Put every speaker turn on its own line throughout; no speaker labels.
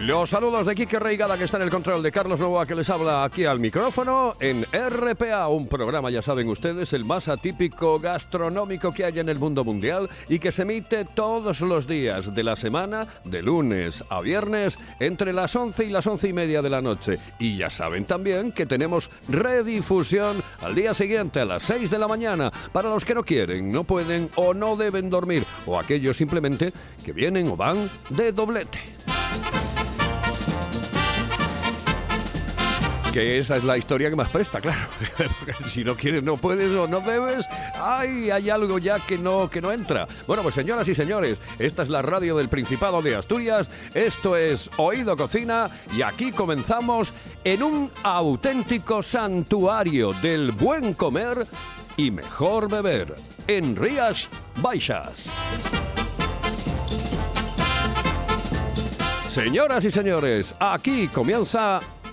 Los saludos de Quique Reigada que está en el control de Carlos Novoa que les habla aquí al micrófono en RPA, un programa, ya saben ustedes, el más atípico gastronómico que hay en el mundo mundial y que se emite todos los días de la semana, de lunes a viernes, entre las 11 y las 11 y media de la noche. Y ya saben también que tenemos redifusión al día siguiente a las 6 de la mañana para los que no quieren, no pueden o no deben dormir o aquellos simplemente que vienen o van de doblete. Que esa es la historia que más presta, claro. si no quieres, no puedes o no debes, ay, hay algo ya que no, que no entra. Bueno, pues señoras y señores, esta es la radio del Principado de Asturias, esto es Oído Cocina y aquí comenzamos en un auténtico santuario del buen comer y mejor beber, en Rías Baixas. Señoras y señores, aquí comienza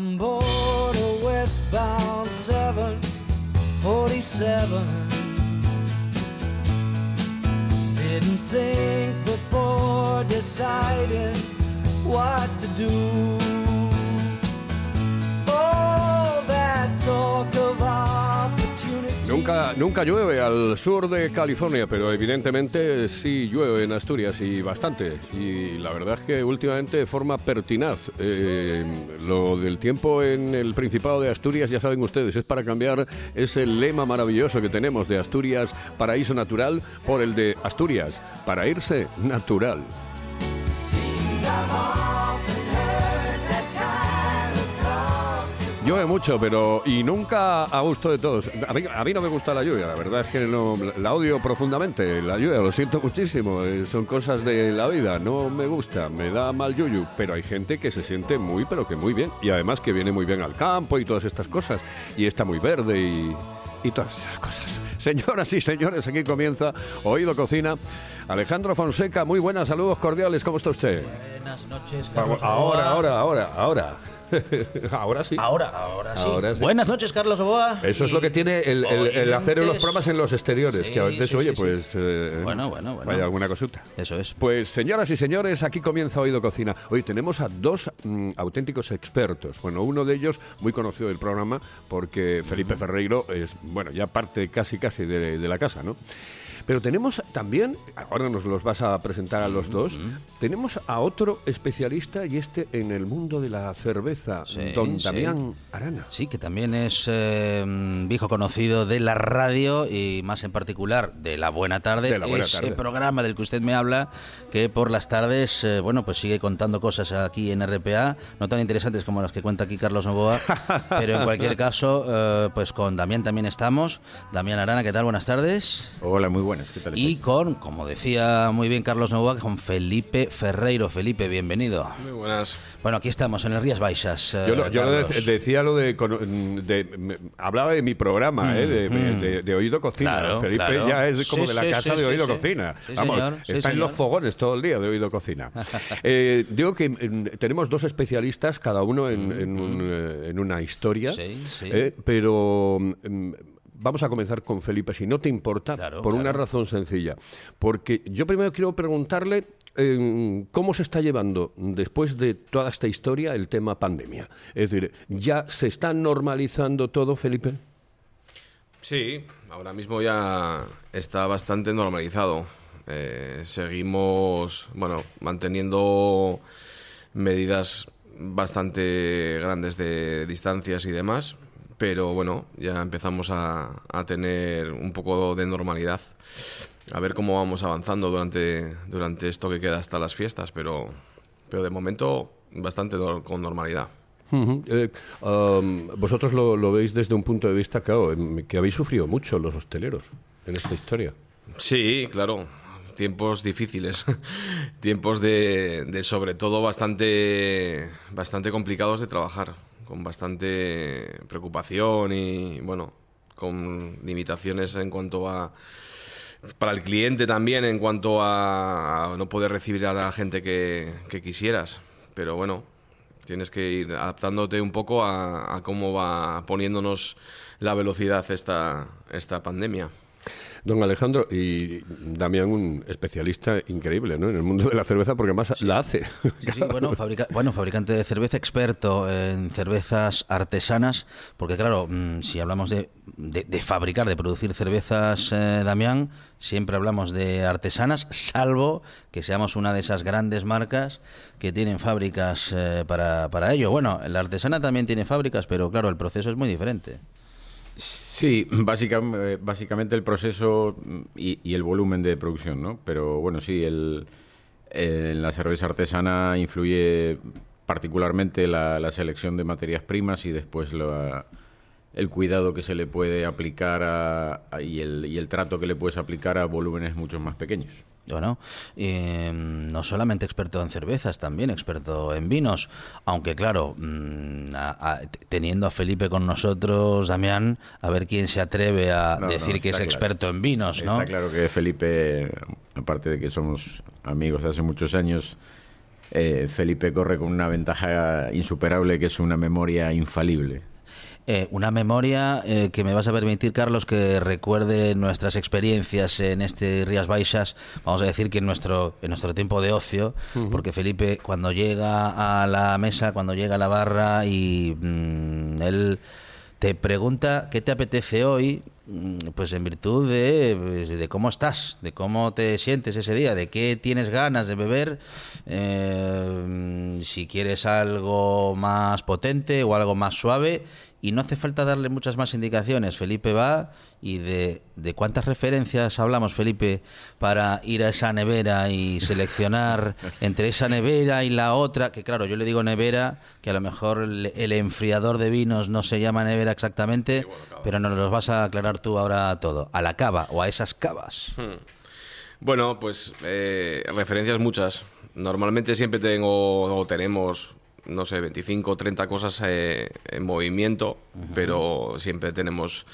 On board a westbound 747. Didn't think before deciding what to do.
Nunca, nunca llueve al sur de California, pero evidentemente sí llueve en Asturias y bastante. Y la verdad es que últimamente de forma pertinaz. Eh, lo del tiempo en el Principado de Asturias, ya saben ustedes, es para cambiar ese lema maravilloso que tenemos de Asturias, paraíso natural, por el de Asturias, para irse natural.
Seems
Llueve mucho, pero y nunca a gusto de todos. A mí, a mí no me gusta la lluvia, la verdad es que no, la odio profundamente, la lluvia, lo siento muchísimo, eh, son cosas de la vida, no me gusta, me da mal yuyu, pero hay gente que se siente muy, pero que muy bien, y además que viene muy bien al campo y todas estas cosas, y está muy verde y, y todas esas cosas. Señoras y señores, aquí comienza Oído Cocina. Alejandro Fonseca, muy buenas, saludos cordiales, ¿cómo está usted?
Buenas noches, Carlos
ahora, ahora, ahora, ahora. ahora sí.
Ahora, ahora sí.
Ahora sí.
Buenas noches, Carlos Oboa.
Eso es lo que tiene el, el- el hacer los programas en los exteriores,
Sí,
que a veces,
sí,
oye, pues... eh,
Bueno, bueno, bueno.
Vaya alguna cosita.
Eso es.
Pues señoras y señores, aquí comienza Oído Cocina. Hoy tenemos a dos mm, auténticos expertos. Bueno, uno de ellos muy conocido del programa porque Felipe Ferreiro es, bueno, ya parte casi casi de, de la casa, ¿no? Pero tenemos también, ahora nos los vas a presentar a los dos, tenemos a otro especialista y este en el mundo de la cerveza,
Sí,
don
sí.
Damián Arana.
Sí, que también es eh, viejo conocido de la radio y más en particular de La Buena Tarde,
De La Buena
ese
Tarde.
programa del que usted me habla, que por las tardes, eh, bueno, pues sigue contando cosas aquí en RPA, no tan interesantes como las que cuenta aquí Carlos Novoa, pero en cualquier caso, eh, pues con Damián también estamos. Damián Arana, ¿qué tal? Buenas tardes.
Hola, muy buenas. Buenas, ¿qué tal
Y con, como decía muy bien Carlos Novoa, con Felipe Ferreiro. Felipe, bienvenido.
Muy buenas.
Bueno, aquí estamos en el Rías Baixas. eh,
Yo, lo- yo lo de-
Carlos.
decía lo de, hablaba de mi programa, ¿eh? de, de- de Oído Cocina.
Mm, Claro,
Felipe
claro.
ya es como
Sí,
de la
sí,
casa
sí,
de Oído
sí.
Cocina.
Sí,
Vamos,
señor, sí,
está en los fogones todo el día de Oído Cocina. Eh, digo que mm, tenemos dos especialistas, cada uno en, en un, eh, en una historia,
Sí, sí.
eh, pero mm, vamos a comenzar con Felipe, si no te importa,
Claro,
por una razón sencilla. Porque yo primero quiero preguntarle eh, cómo se está llevando después de toda esta historia el tema pandemia. Es decir, ¿ya se está normalizando todo, Felipe?
Sí, ahora mismo ya está bastante normalizado. Eh, seguimos, bueno, manteniendo medidas bastante grandes de distancias y demás, pero bueno, ya empezamos a, a tener un poco de normalidad. A ver cómo vamos avanzando durante, durante esto que queda hasta las fiestas, pero, pero de momento bastante nor- con normalidad.
Ujú. Eh, um, vosotros lo, lo veis desde un punto de vista, claro, em, que habéis sufrido mucho los hosteleros en esta historia.
Sí, claro. Tiempos difíciles. Tiempos de, de sobre todo bastante, bastante complicados de trabajar. Con bastante preocupación y, bueno, con limitaciones en cuanto a. Para el cliente también, en cuanto a, no poder recibir a la gente que, que quisieras. Pero bueno, tienes que ir adaptándote un poco a, a cómo va poniéndonos la velocidad esta, esta pandemia.
Don Alejandro y Damián, un especialista increíble ¿no? en el mundo de la cerveza, porque además la hace.
Sí, sí, bueno, fabrica- bueno, fabricante de cerveza, experto en cervezas artesanas, porque claro, mm, si hablamos de, de- de fabricar, de producir cervezas, eh, Damián, siempre hablamos de artesanas, salvo que seamos una de esas grandes marcas que tienen fábricas eh, para, para ello. Bueno, la artesana también tiene fábricas, pero claro, el proceso es muy diferente.
Sí, básicamente, básicamente el proceso y, y el volumen de producción, ¿no? Pero bueno, sí, el, en la cerveza artesana influye particularmente la, la selección de materias primas y después la- el cuidado que se le puede aplicar a- y, el, y el trato que le puedes aplicar a volúmenes mucho más pequeños.
Bueno, eh, no solamente experto en cervezas, también experto en vinos. Aunque, claro, mm, a- a- teniendo a Felipe con nosotros, Damián, a ver quién se atreve a
No, no,
decir que es
claro.
experto en vinos, ¿no?
Está claro que Felipe, aparte de que somos amigos de hace muchos años, eh, Felipe corre con una ventaja insuperable que es una memoria infalible.
Eh, una memoria eh, que me vas a permitir, Carlos, que recuerde nuestras experiencias en este Rías Baixas, vamos a decir que en nuestro, en nuestro tiempo de ocio, porque Felipe cuando llega a la mesa, cuando llega a la barra y mm, él te pregunta qué te apetece hoy, mm, pues en virtud de, pues, de cómo estás, de cómo te sientes ese día, de qué tienes ganas de beber, eh, si quieres algo más potente o algo más suave, y no hace falta darle muchas más indicaciones. Felipe va y de, de cuántas referencias hablamos, Felipe, para ir a esa nevera y seleccionar entre esa nevera y la otra, que claro, yo le digo nevera, que a lo mejor el, el enfriador de vinos no se llama nevera exactamente, pero nos los vas a aclarar tú ahora todo, a la cava o a esas cavas.
Bueno, pues eh, referencias muchas. Normalmente siempre tengo o tenemos, no sé, 25 o 30 cosas eh, en movimiento, pero siempre tenemos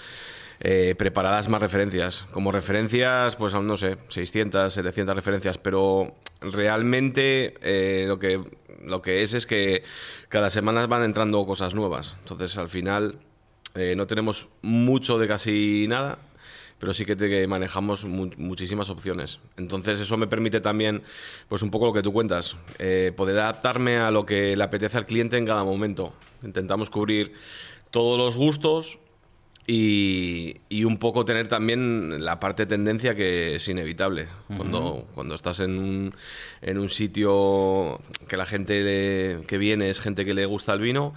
eh, preparadas más referencias. Como referencias, pues aún no sé, 600, 700 referencias, pero realmente eh, lo, que, lo que es es que cada semana van entrando cosas nuevas. Entonces al final eh, no tenemos mucho de casi nada pero sí que, te, que manejamos mu- muchísimas opciones. Entonces eso me permite también, pues un poco lo que tú cuentas, eh, poder adaptarme a lo que le apetece al cliente en cada momento. Intentamos cubrir todos los gustos y, y un poco tener también la parte tendencia que es inevitable. cuando, cuando estás en un, en un sitio que la gente le- que viene es gente que le gusta el vino,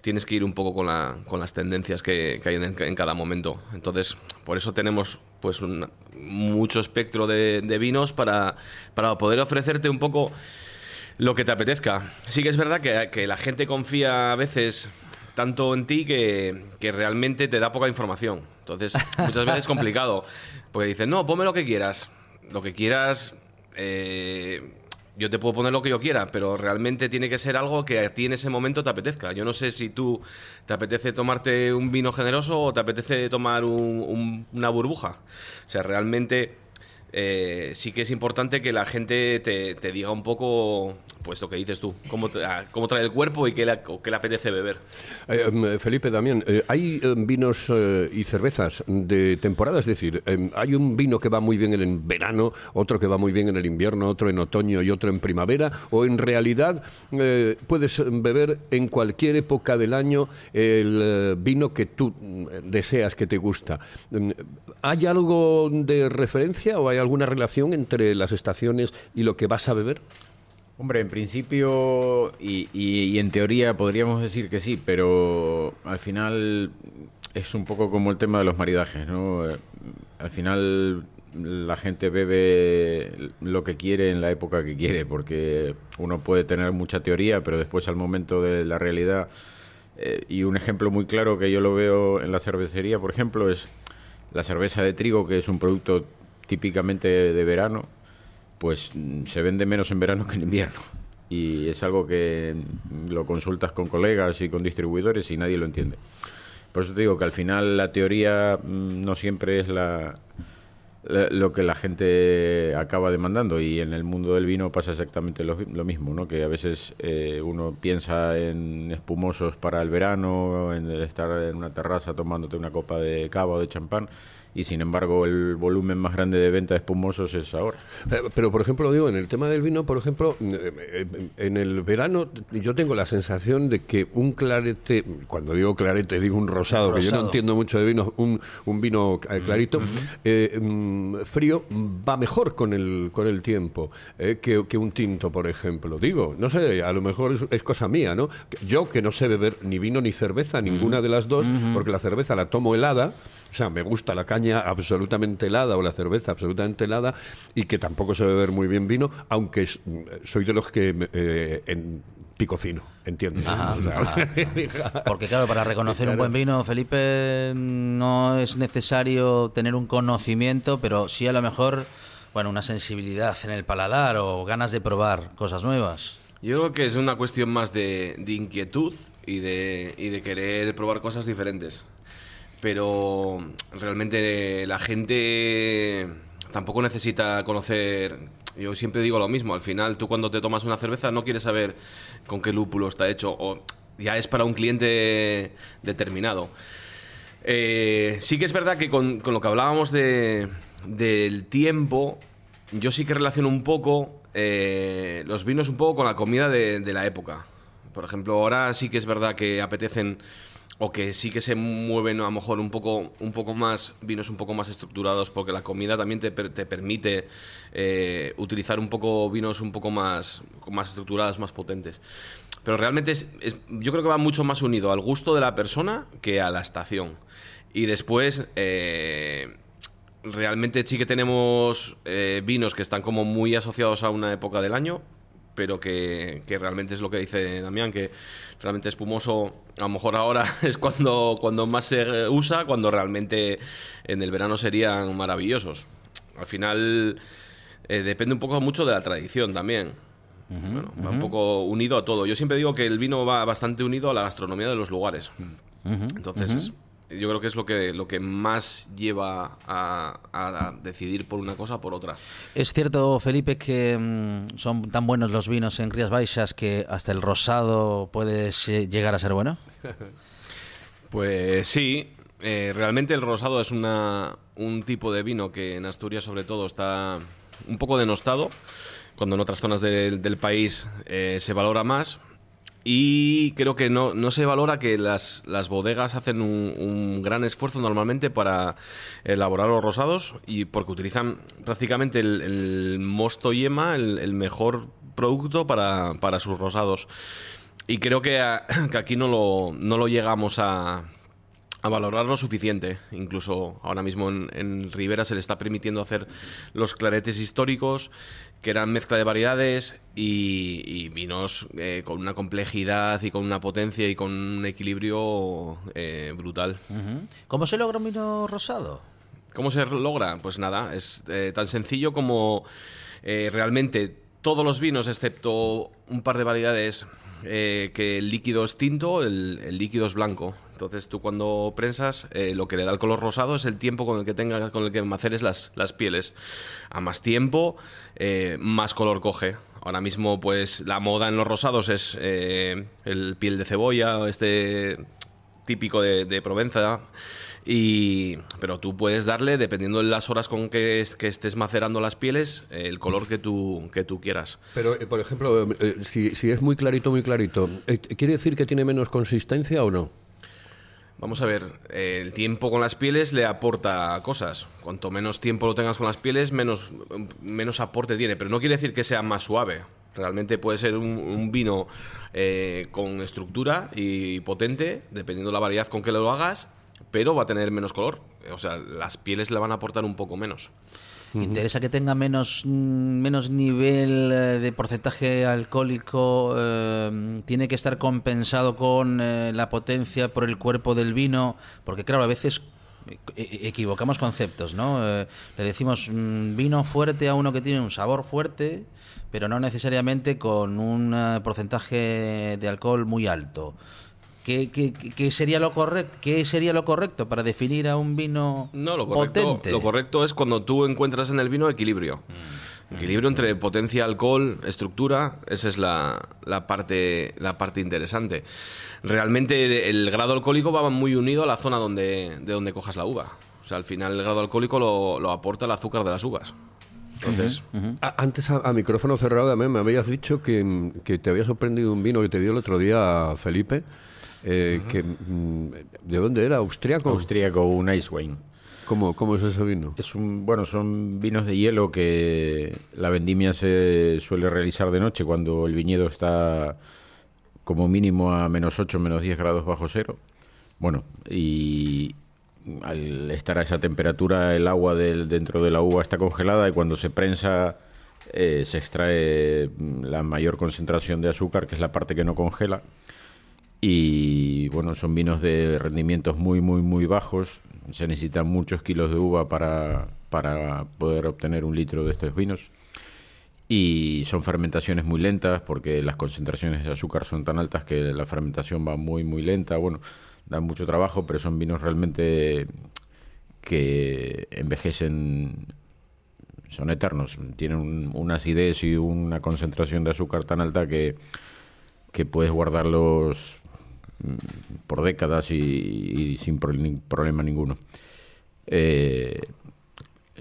tienes que ir un poco con, la, con las tendencias que, hay en, cada momento. Entonces, por eso tenemos pues un, mucho espectro de, vinos para, poder ofrecerte un poco lo que te apetezca. Sí que es verdad que, la gente confía a veces tanto en ti que, realmente te da poca información. Entonces, muchas veces es complicado. Porque dices, no, ponme lo que quieras. Lo que quieras, eh, yo te puedo poner lo que yo quiera, pero realmente tiene que ser algo que a ti en ese momento te apetezca. Yo no sé si tú te apetece tomarte un vino generoso o te apetece tomar un- un- una burbuja. O sea, realmente eh, sí que es importante que la gente te, te diga un poco, pues lo que dices tú, cómo, cómo trae el cuerpo y qué le, qué le apetece beber.
Eh, em, Felipe, también, eh, hay em, vinos eh, y cervezas de temporada, es decir, em, hay un vino que va muy bien en verano, otro que va muy bien en el invierno, otro en otoño y otro en primavera, o en realidad eh, puedes beber en cualquier época del año el eh, vino que tú deseas, que te gusta. ¿Hay algo de referencia o hay alguna relación entre las estaciones y lo que vas a beber?
Hombre, en principio y, en teoría podríamos decir que sí, pero al final es un poco como el tema de los maridajes, ¿no? Eh, Al final la gente bebe lo que quiere en la época que quiere, porque uno puede tener mucha teoría, pero después al momento de la realidad, eh, y un ejemplo muy claro que yo lo veo en la cervecería, por ejemplo, es la cerveza de trigo, que es un producto típicamente de verano, pues mm, se vende menos en verano que en invierno. Y es algo que mm, lo consultas con colegas y con distribuidores y nadie lo entiende. Por eso te digo que al final la teoría mm, no siempre es la, lo que la gente acaba demandando y en el mundo del vino pasa exactamente lo, lo mismo, ¿no? Que a veces eh, uno piensa en espumosos para el verano, en estar en una terraza tomándote una copa de cava o de champán y sin embargo el volumen más grande de venta de espumosos es ahora.
Eh, Pero, por ejemplo, digo, en el tema del vino, por ejemplo, eh, eh, en el verano yo tengo la sensación de que un clarete, cuando digo clarete digo un rosado, que yo no
Rosado.
entiendo mucho de vino, un, un vino eh, clarito, eh, mm, frío, va mejor con el, con el tiempo eh, que, que un tinto, por ejemplo. Digo, no sé, a lo mejor es, es cosa mía, ¿no? Yo que no sé beber ni vino ni cerveza, ninguna de las dos, porque la cerveza la tomo helada. O sea, me gusta la caña absolutamente helada o la cerveza absolutamente helada y que tampoco sé beber muy bien vino, aunque es- soy de los que eh, en pico fino, ¿entiendes? O sea,
Porque claro, para reconocer un buen vino, Felipe, no es necesario tener un conocimiento, pero sí a lo mejor, bueno, una sensibilidad en el paladar o ganas de probar cosas nuevas.
Yo creo que es una cuestión más de, de inquietud y de, y de querer probar cosas diferentes. Pero realmente la gente tampoco necesita conocer. Yo siempre digo lo mismo. Al final, tú cuando te tomas una cerveza no quieres saber con qué lúpulo está hecho. O ya es para un cliente determinado. Eh, sí que es verdad que con, con lo que hablábamos de, del tiempo, yo sí que relaciono un poco eh, los vinos un poco con la comida de, de la época. Por ejemplo, ahora sí que es verdad que apetecen o que sí que se mueven a lo mejor un poco, un poco más, vinos un poco más estructurados, porque la comida también te, te permite eh, utilizar un poco vinos un poco más, más estructurados, más potentes. Pero realmente es, es- yo creo que va mucho más unido al gusto de la persona que a la estación. Y después, eh, realmente sí que tenemos eh, vinos que están como muy asociados a una época del año, pero que, que realmente es lo que dice Damián, que realmente espumoso a lo mejor ahora es cuando, cuando más se usa, cuando realmente en el verano serían maravillosos. Al final eh, depende un poco mucho de la tradición también. Bueno, va un poco unido a todo. Yo siempre digo que el vino va bastante unido a la gastronomía de los lugares. Entonces, es- yo creo que es lo que, lo que más lleva a, a decidir por una cosa o por otra.
Es cierto, Felipe, que mm, son tan buenos los vinos en Rías Baixas que hasta el rosado puede llegar a ser bueno.
Pues sí, eh, realmente el rosado es una, un tipo de vino que en Asturias sobre todo está un poco denostado, cuando en otras zonas del, del país eh, se valora más. Y creo que no, no se valora que las, las bodegas hacen un, un gran esfuerzo normalmente para elaborar los rosados y porque utilizan prácticamente el, mosto yema, el, el mejor producto para, para sus rosados. Y creo que, que aquí no lo, no lo llegamos a, a valorar lo suficiente. Incluso ahora mismo en, en Ribera se le está permitiendo hacer los claretes históricos, que eran mezcla de variedades y, y vinos eh, con una complejidad y con una potencia y con un equilibrio eh, brutal.
¿Cómo se logra un vino rosado?
¿Cómo se logra? Pues nada, es eh, tan sencillo como eh, realmente todos los vinos, excepto un par de variedades, eh, que el líquido es tinto, el, el líquido es blanco. Entonces tú cuando prensas, eh, lo que le da el color rosado es el tiempo con el que tenga, con el que maceres las, las pieles. A más tiempo, eh, más color coge. Ahora mismo, pues la moda en los rosados es eh, el piel de cebolla, este típico de, de Provenza. Y, pero tú puedes darle, dependiendo de las horas con que, es- que estés macerando las pieles, el color que tú, que tú quieras.
Pero, eh, por ejemplo, eh, eh, si, si es muy clarito, muy clarito, eh, ¿quiere decir que tiene menos consistencia o no?
Vamos a ver, eh, el tiempo con las pieles le aporta cosas. Cuanto menos tiempo lo tengas con las pieles, menos, menos aporte tiene. Pero no quiere decir que sea más suave. Realmente puede ser un, vino eh, con estructura y potente, dependiendo de la variedad con que lo hagas, pero va a tener menos color. O sea, las pieles le van a aportar un poco menos.
¿Interesa que tenga menos, mm, menos nivel eh, de porcentaje alcohólico? eh, ¿Tiene que estar compensado con eh, la potencia por el cuerpo del vino? Porque claro, a veces equivocamos conceptos, ¿no? Le decimos mm, vino fuerte a uno que tiene un sabor fuerte, pero no necesariamente con un porcentaje de alcohol muy alto. ¿Qué, qué- qué sería lo correcto? ¿Qué sería lo correcto para definir a un vino
No, lo correcto,
potente?
lo correcto es cuando tú encuentras en el vino equilibrio. Equilibrio entre potencia, alcohol, estructura, esa es la, la parte, la parte interesante. Realmente el grado alcohólico va muy unido a la zona donde, de donde cojas la uva. O sea, al final el grado alcohólico lo, lo aporta el azúcar de las uvas. Entonces,
A- Antes, a, a micrófono cerrado, también me habías dicho que, mm, que te había sorprendido un vino que te dio el otro día Felipe. Eh, que, mm, ¿De dónde era? ¿Austriaco?
Austríaco, un Ice Wine.
¿Cómo, ¿Cómo es ese vino?
Es un, bueno, son vinos de hielo que la vendimia se suele realizar de noche cuando el viñedo está como mínimo a menos 8, menos 10 grados bajo cero. Bueno, y al estar a esa temperatura el agua del, dentro de la uva está congelada y cuando se prensa eh, se extrae mm, la mayor concentración de azúcar, que es la parte que no congela. Y bueno, son vinos de rendimientos muy, muy, muy bajos. Se necesitan muchos kilos de uva para, para poder obtener un litro de estos vinos. Y son fermentaciones muy lentas porque las concentraciones de azúcar son tan altas que la fermentación va muy, muy lenta. Bueno, dan mucho trabajo, pero son vinos realmente que envejecen, son eternos. Tienen un- una acidez y una concentración de azúcar tan alta que, que puedes guardarlos por décadas y, sin problema ninguno. Eh,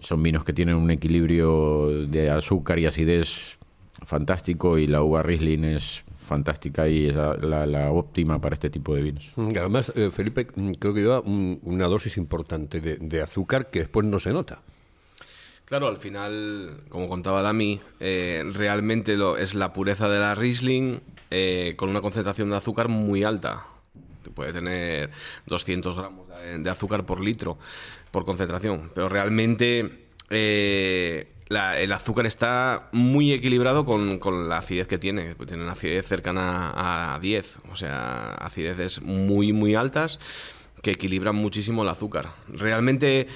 son vinos que tienen un equilibrio de azúcar y acidez fantástico y la uva Riesling es fantástica y es la, la- óptima para este tipo de vinos.
Mm, Además, eh, Felipe mm, creo que lleva un- una dosis importante de azúcar que después no se nota.
Claro, al final, como contaba Dami, eh, realmente lo, es la pureza de la Riesling eh, con una concentración de azúcar muy alta. Puede tener 200 gramos de, azúcar por litro por concentración, pero realmente eh, la- el azúcar está muy equilibrado con, con la acidez que tiene. Pues Tiene una acidez cercana a 10, o sea, acideces muy, muy altas que equilibran muchísimo el azúcar. Realmente,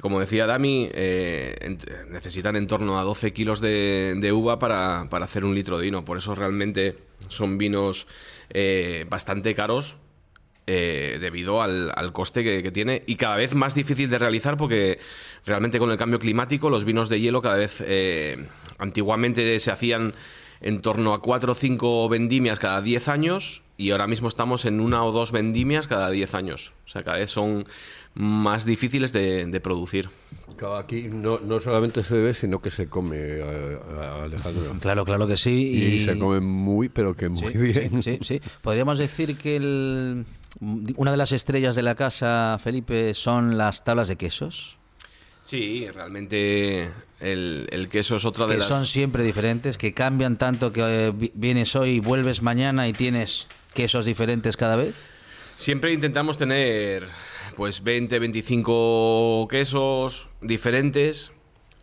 como decía Dami, eh, necesitan en torno a 12 kilos de, de uva para, para hacer un litro de vino. Por eso realmente son vinos eh, bastante caros eh, debido al, al coste que, que tiene y cada vez más difícil de realizar porque realmente con el cambio climático los vinos de hielo cada vez eh, antiguamente se hacían en torno a 4 o 5 vendimias cada 10 años y ahora mismo estamos en una o dos vendimias cada 10 años. O sea, cada vez son más difíciles de, de producir.
Claro, aquí no, no solamente se bebe, sino que se come, eh, Alejandro.
Claro, claro que sí.
Y,
Y,
se come muy, pero que muy
Sí,
bien.
Sí, sí, sí. Podríamos decir que el- una de las estrellas de la casa, Felipe, son las tablas de quesos,
Sí, realmente el, el queso es otra de
que
las...
son siempre diferentes, que cambian tanto que eh, vi- vienes hoy vuelves mañana y tienes quesos diferentes cada vez.
Siempre intentamos tener pues 20, 25 quesos diferentes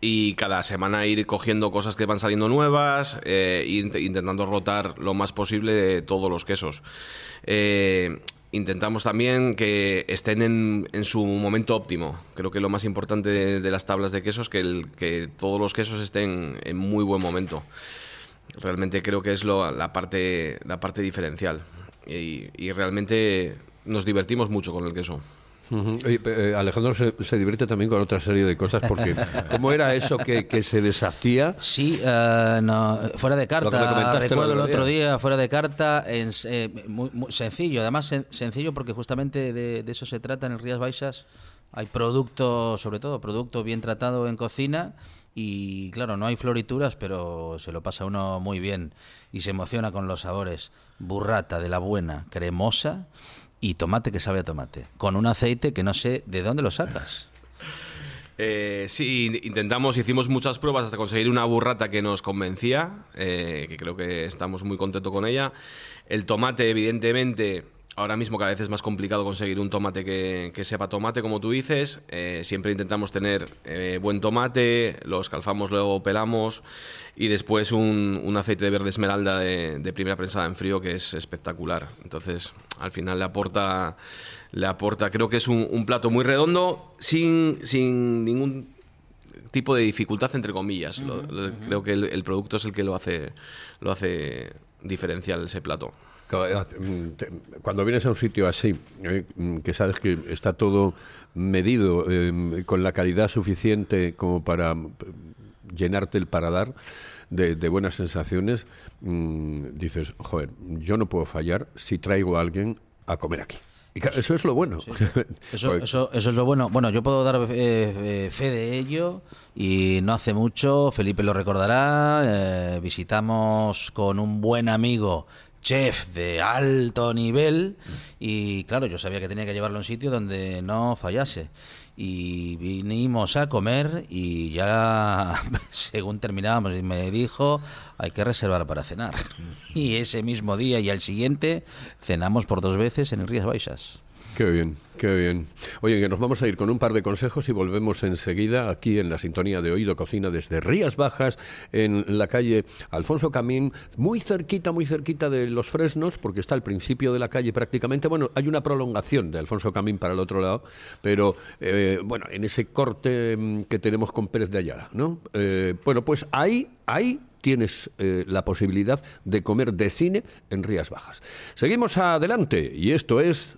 y cada semana ir cogiendo cosas que van saliendo nuevas e intentando rotar lo más posible todos los quesos. Eh, intentamos también que estén en, en su momento óptimo. Creo que lo más importante de, las tablas de quesos es que, que todos los quesos estén en muy buen momento. Realmente creo que es lo- la, parte, la parte diferencial. Y, y realmente nos divertimos mucho con el queso.
Eh, Alejandro se, se divierte también con otra serie de cosas porque ¿cómo era eso que, que se deshacía?
Sí, eh, no, fuera de
Lo que me
carta.
comentaste
Recuerdo
el otro
otro día, fuera de carta, en, eh, muy, muy sencillo. Además, sen- sencillo porque justamente de, de eso se trata en el Rías Baixas. Hay producto, sobre todo, producto bien tratado en cocina. Y claro, no hay florituras, pero se lo pasa uno muy bien y se emociona con los sabores. Burrata de la buena, cremosa y tomate que sabe a tomate. Con un aceite que no sé de dónde lo sacas.
Eh, sí, in- intentamos, hicimos muchas pruebas hasta conseguir una burrata que nos convencía, eh, que creo que estamos muy contentos con ella. El tomate, evidentemente, ahora mismo cada vez es más complicado conseguir un tomate que, que sepa tomate, como tú dices. Eh, siempre intentamos tener eh, buen tomate, lo escalfamos, luego pelamos y después un, un aceite de verde esmeralda de, de primera prensada en frío que es espectacular. Entonces, al final le aporta, le aporta, creo que es un, un plato muy redondo sin, sin ningún tipo de dificultad entre comillas. Lo- lo- Creo que el, el producto es el que lo hace, lo hace diferencial ese plato.
Mm, Cuando vienes a un sitio así, eh, mm, que sabes que está todo medido eh, con la calidad suficiente como para mm, llenarte el paladar de, de buenas sensaciones, dices, joder, yo no puedo fallar si traigo a alguien a comer aquí. Y claro, eso es lo bueno.
Eso,
Porque-
eso, eso es lo bueno. Bueno, yo puedo dar eh, eh, fe de ello y no hace mucho, Felipe lo recordará, eh, visitamos con un buen amigo chef de alto nivel y claro, yo sabía que tenía que llevarlo a un sitio donde no fallase. Y vinimos a comer y ya, según terminábamos, me dijo, hay que reservar para cenar. Y ese mismo día y al siguiente cenamos por dos veces en el Rías Baixas.
Qué bien, qué bien. Oye, que nos vamos a ir con un par de consejos y volvemos enseguida aquí en la sintonía de Oído Cocina desde Rías Bajas, en la calle Alfonso Camín, muy cerquita, muy cerquita de Los Fresnos, porque está al principio de la calle prácticamente. Bueno, hay una prolongación de Alfonso Camín para el otro lado, pero eh, bueno, en ese corte mm, que tenemos con Pérez de Ayala, ¿no? Eh, bueno, pues ahí, ahí tienes eh, la posibilidad de comer de cine en Rías Bajas. Seguimos adelante y esto es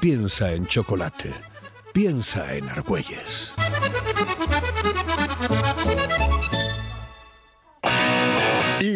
Piensa en chocolate. Piensa en Argüelles.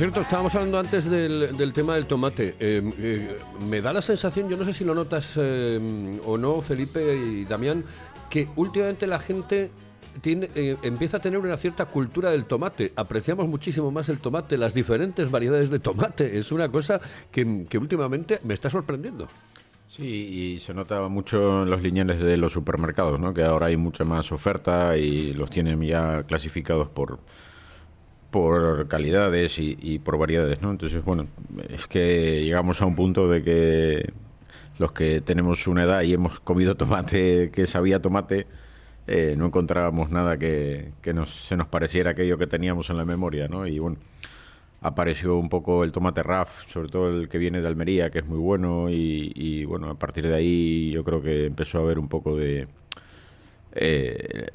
Cierto, estábamos hablando antes del, del tema del tomate. Eh, eh, me da la sensación, yo no sé si lo notas eh, o no, Felipe y Damián, que últimamente la gente tiene, eh, empieza a tener una cierta cultura del tomate. Apreciamos muchísimo más el tomate, las diferentes variedades de tomate. Es una cosa que, que últimamente me está sorprendiendo.
Sí, y se nota mucho en los lineales de los supermercados, ¿no? Que ahora hay mucha más oferta y los tienen ya clasificados por por calidades y, y por variedades, ¿no? Entonces, bueno, es que llegamos a un punto de que los que tenemos una edad y hemos comido tomate que sabía tomate, eh, no encontrábamos nada que, que nos, se nos pareciera aquello que teníamos en la memoria, ¿no? Y bueno, apareció un poco el tomate RAF, sobre todo el que viene de Almería, que es muy bueno, y, y, bueno, a partir de ahí yo creo que empezó a haber un poco de... eh,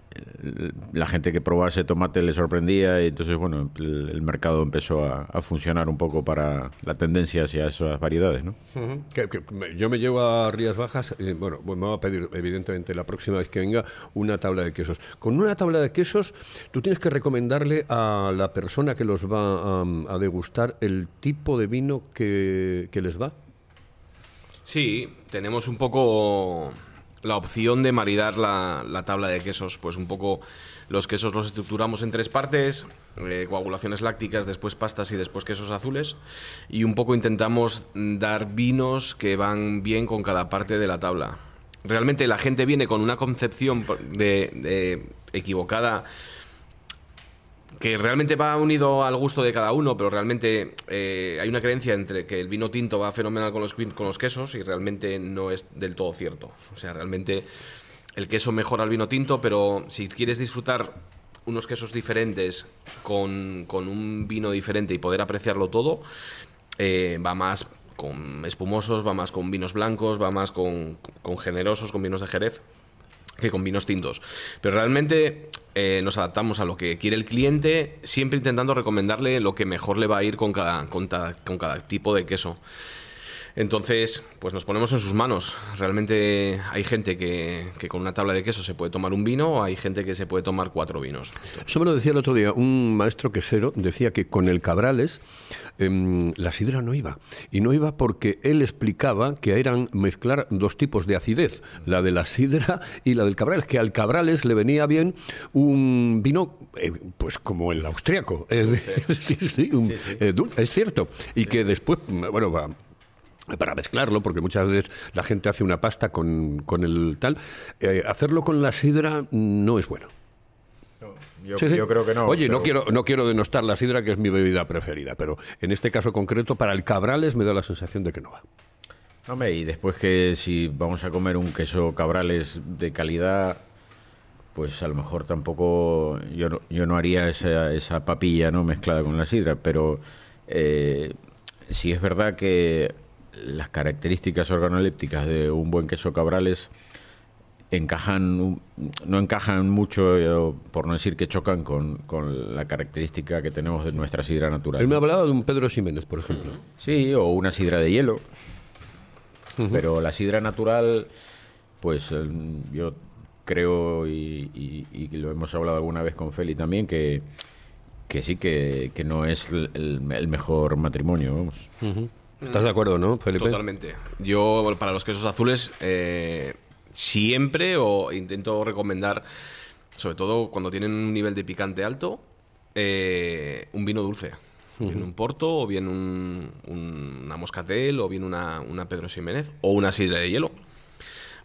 la gente que probaba ese tomate le sorprendía y entonces bueno el, el mercado empezó a, a funcionar un poco para la tendencia hacia esas variedades ¿no?
Ujú. Que- que me- yo me llevo a Rías Bajas, eh, bueno, pues me va a pedir, evidentemente, la próxima vez que venga, una tabla de quesos. Con una tabla de quesos, tú tienes que recomendarle a la persona que los va a, a degustar el tipo de vino que, que les va.
Sí, tenemos un poco la opción de maridar la, la tabla de quesos. Pues un poco los quesos los estructuramos en tres partes, eh, coagulaciones lácticas, después pastas y después quesos azules. Y un poco intentamos dar vinos que van bien con cada parte de la tabla. Realmente la gente viene con una concepción de equivocada que realmente va unido al gusto de cada uno, pero realmente eh, hay una creencia entre que el vino tinto va fenomenal con los, con los quesos y realmente no es del todo cierto. O sea, realmente el queso mejora el vino tinto, pero si quieres disfrutar unos quesos diferentes con, con un vino diferente y poder apreciarlo todo, eh, va más con espumosos, va más con vinos blancos, va más con, con generosos, con vinos de Jerez que con vinos tintos. Pero realmente eh, nos adaptamos a lo que quiere el cliente, siempre intentando recomendarle lo que mejor le va a ir con cada, con cada tipo de queso. Entonces, pues nos ponemos en sus manos. Realmente hay gente que, que con una tabla de queso se puede tomar un vino o hay gente que se puede tomar cuatro vinos.
Eso me lo decía el otro día, un maestro quesero decía que con el Cabrales em, la sidra no iba. Y no iba porque él explicaba que eran mezclar dos tipos de acidez, la de la sidra y la del Cabrales, que al Cabrales le venía bien un vino, eh, pues como el austriaco. eh, sí, sí, un- eh, dulce, es cierto. Y que después, bueno, va para mezclarlo, porque muchas veces la gente hace una pasta con, con el tal, eh, hacerlo con la sidra no es bueno.
Yo,
Sí, sí.
yo creo que no.
Oye, no quiero, no quiero denostar la sidra, que es mi bebida preferida, pero en este caso concreto, para el Cabrales me da la sensación de que no va.
Hombre, y después que si vamos a comer un queso cabrales de calidad, pues a lo mejor tampoco yo no, yo no haría esa, esa papilla no mezclada con la sidra, pero eh, sí es verdad que las características organolépticas de un buen queso cabrales encajan no encajan mucho eh, por no decir que chocan con, con la característica que tenemos de nuestra sidra natural.
Él me hablaba de un Pedro Ximénez, por ejemplo.
Sí, o una sidra de hielo. Pero la sidra natural, pues eh, yo creo, y, y- y lo hemos hablado alguna vez con Feli también, que, que sí, que, que no es el, el- el mejor matrimonio, vamos.
¿Estás de acuerdo, no, Felipe?
Totalmente. Yo, bueno, para los quesos azules, eh, siempre o intento recomendar, sobre todo cuando tienen un nivel de picante alto, eh, un vino dulce. Bien un porto, o bien un, un- una moscatel, o bien una, una Pedro Ximénez, o una sidra de hielo.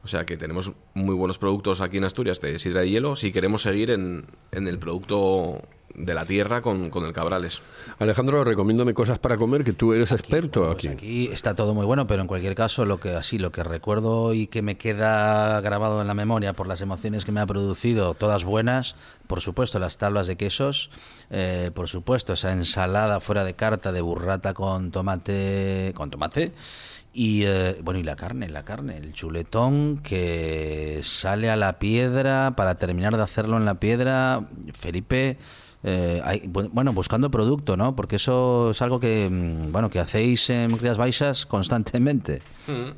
O sea que tenemos muy buenos productos aquí en Asturias de sidra de hielo si queremos seguir en, en el producto de la tierra con, con el Cabrales.
Alejandro, recomiéndame cosas para comer, que tú eres experto
Pues
aquí.
aquí está todo muy bueno, pero en cualquier caso lo que así lo que recuerdo y que me queda grabado en la memoria por las emociones que me ha producido, todas buenas, por supuesto las tablas de quesos, eh, por supuesto esa ensalada fuera de carta de burrata con tomate con tomate y eh, bueno y la carne, la carne, el chuletón que sale a la piedra para terminar de hacerlo en la piedra, Felipe. Eh, hay- bu- bueno, buscando producto, ¿no? Porque eso es algo que, mm, bueno, que hacéis en Crías Baixas constantemente.
Mm.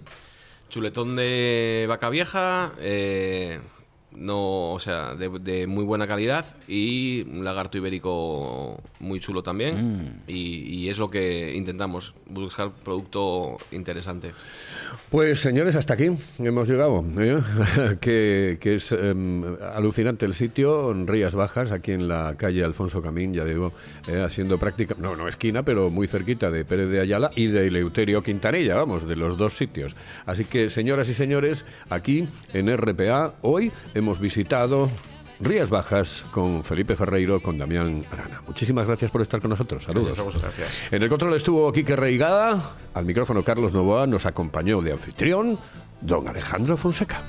Chuletón de vaca vieja, eh, no, o sea, de, de muy buena calidad y un lagarto ibérico muy chulo también. Y, y es lo que intentamos, buscar producto interesante.
Pues señores, hasta aquí hemos llegado. ¿eh? que, que es em, alucinante el sitio, en Rías Bajas, aquí en la calle Alfonso Camín, ya digo, eh, haciendo práctica, no, no esquina, pero muy cerquita de Pérez de Ayala y de Eleuterio Quintanilla, vamos, de los dos sitios. Así que, señoras y señores, aquí en RPA, hoy hemos visitado Rías Bajas con Felipe Ferreiro, con Damián Arana. Muchísimas gracias por estar con nosotros. Saludos.
Gracias.
En el control estuvo Quique Reigada, al micrófono Carlos Novoa, nos acompañó de anfitrión don Alejandro Fonseca.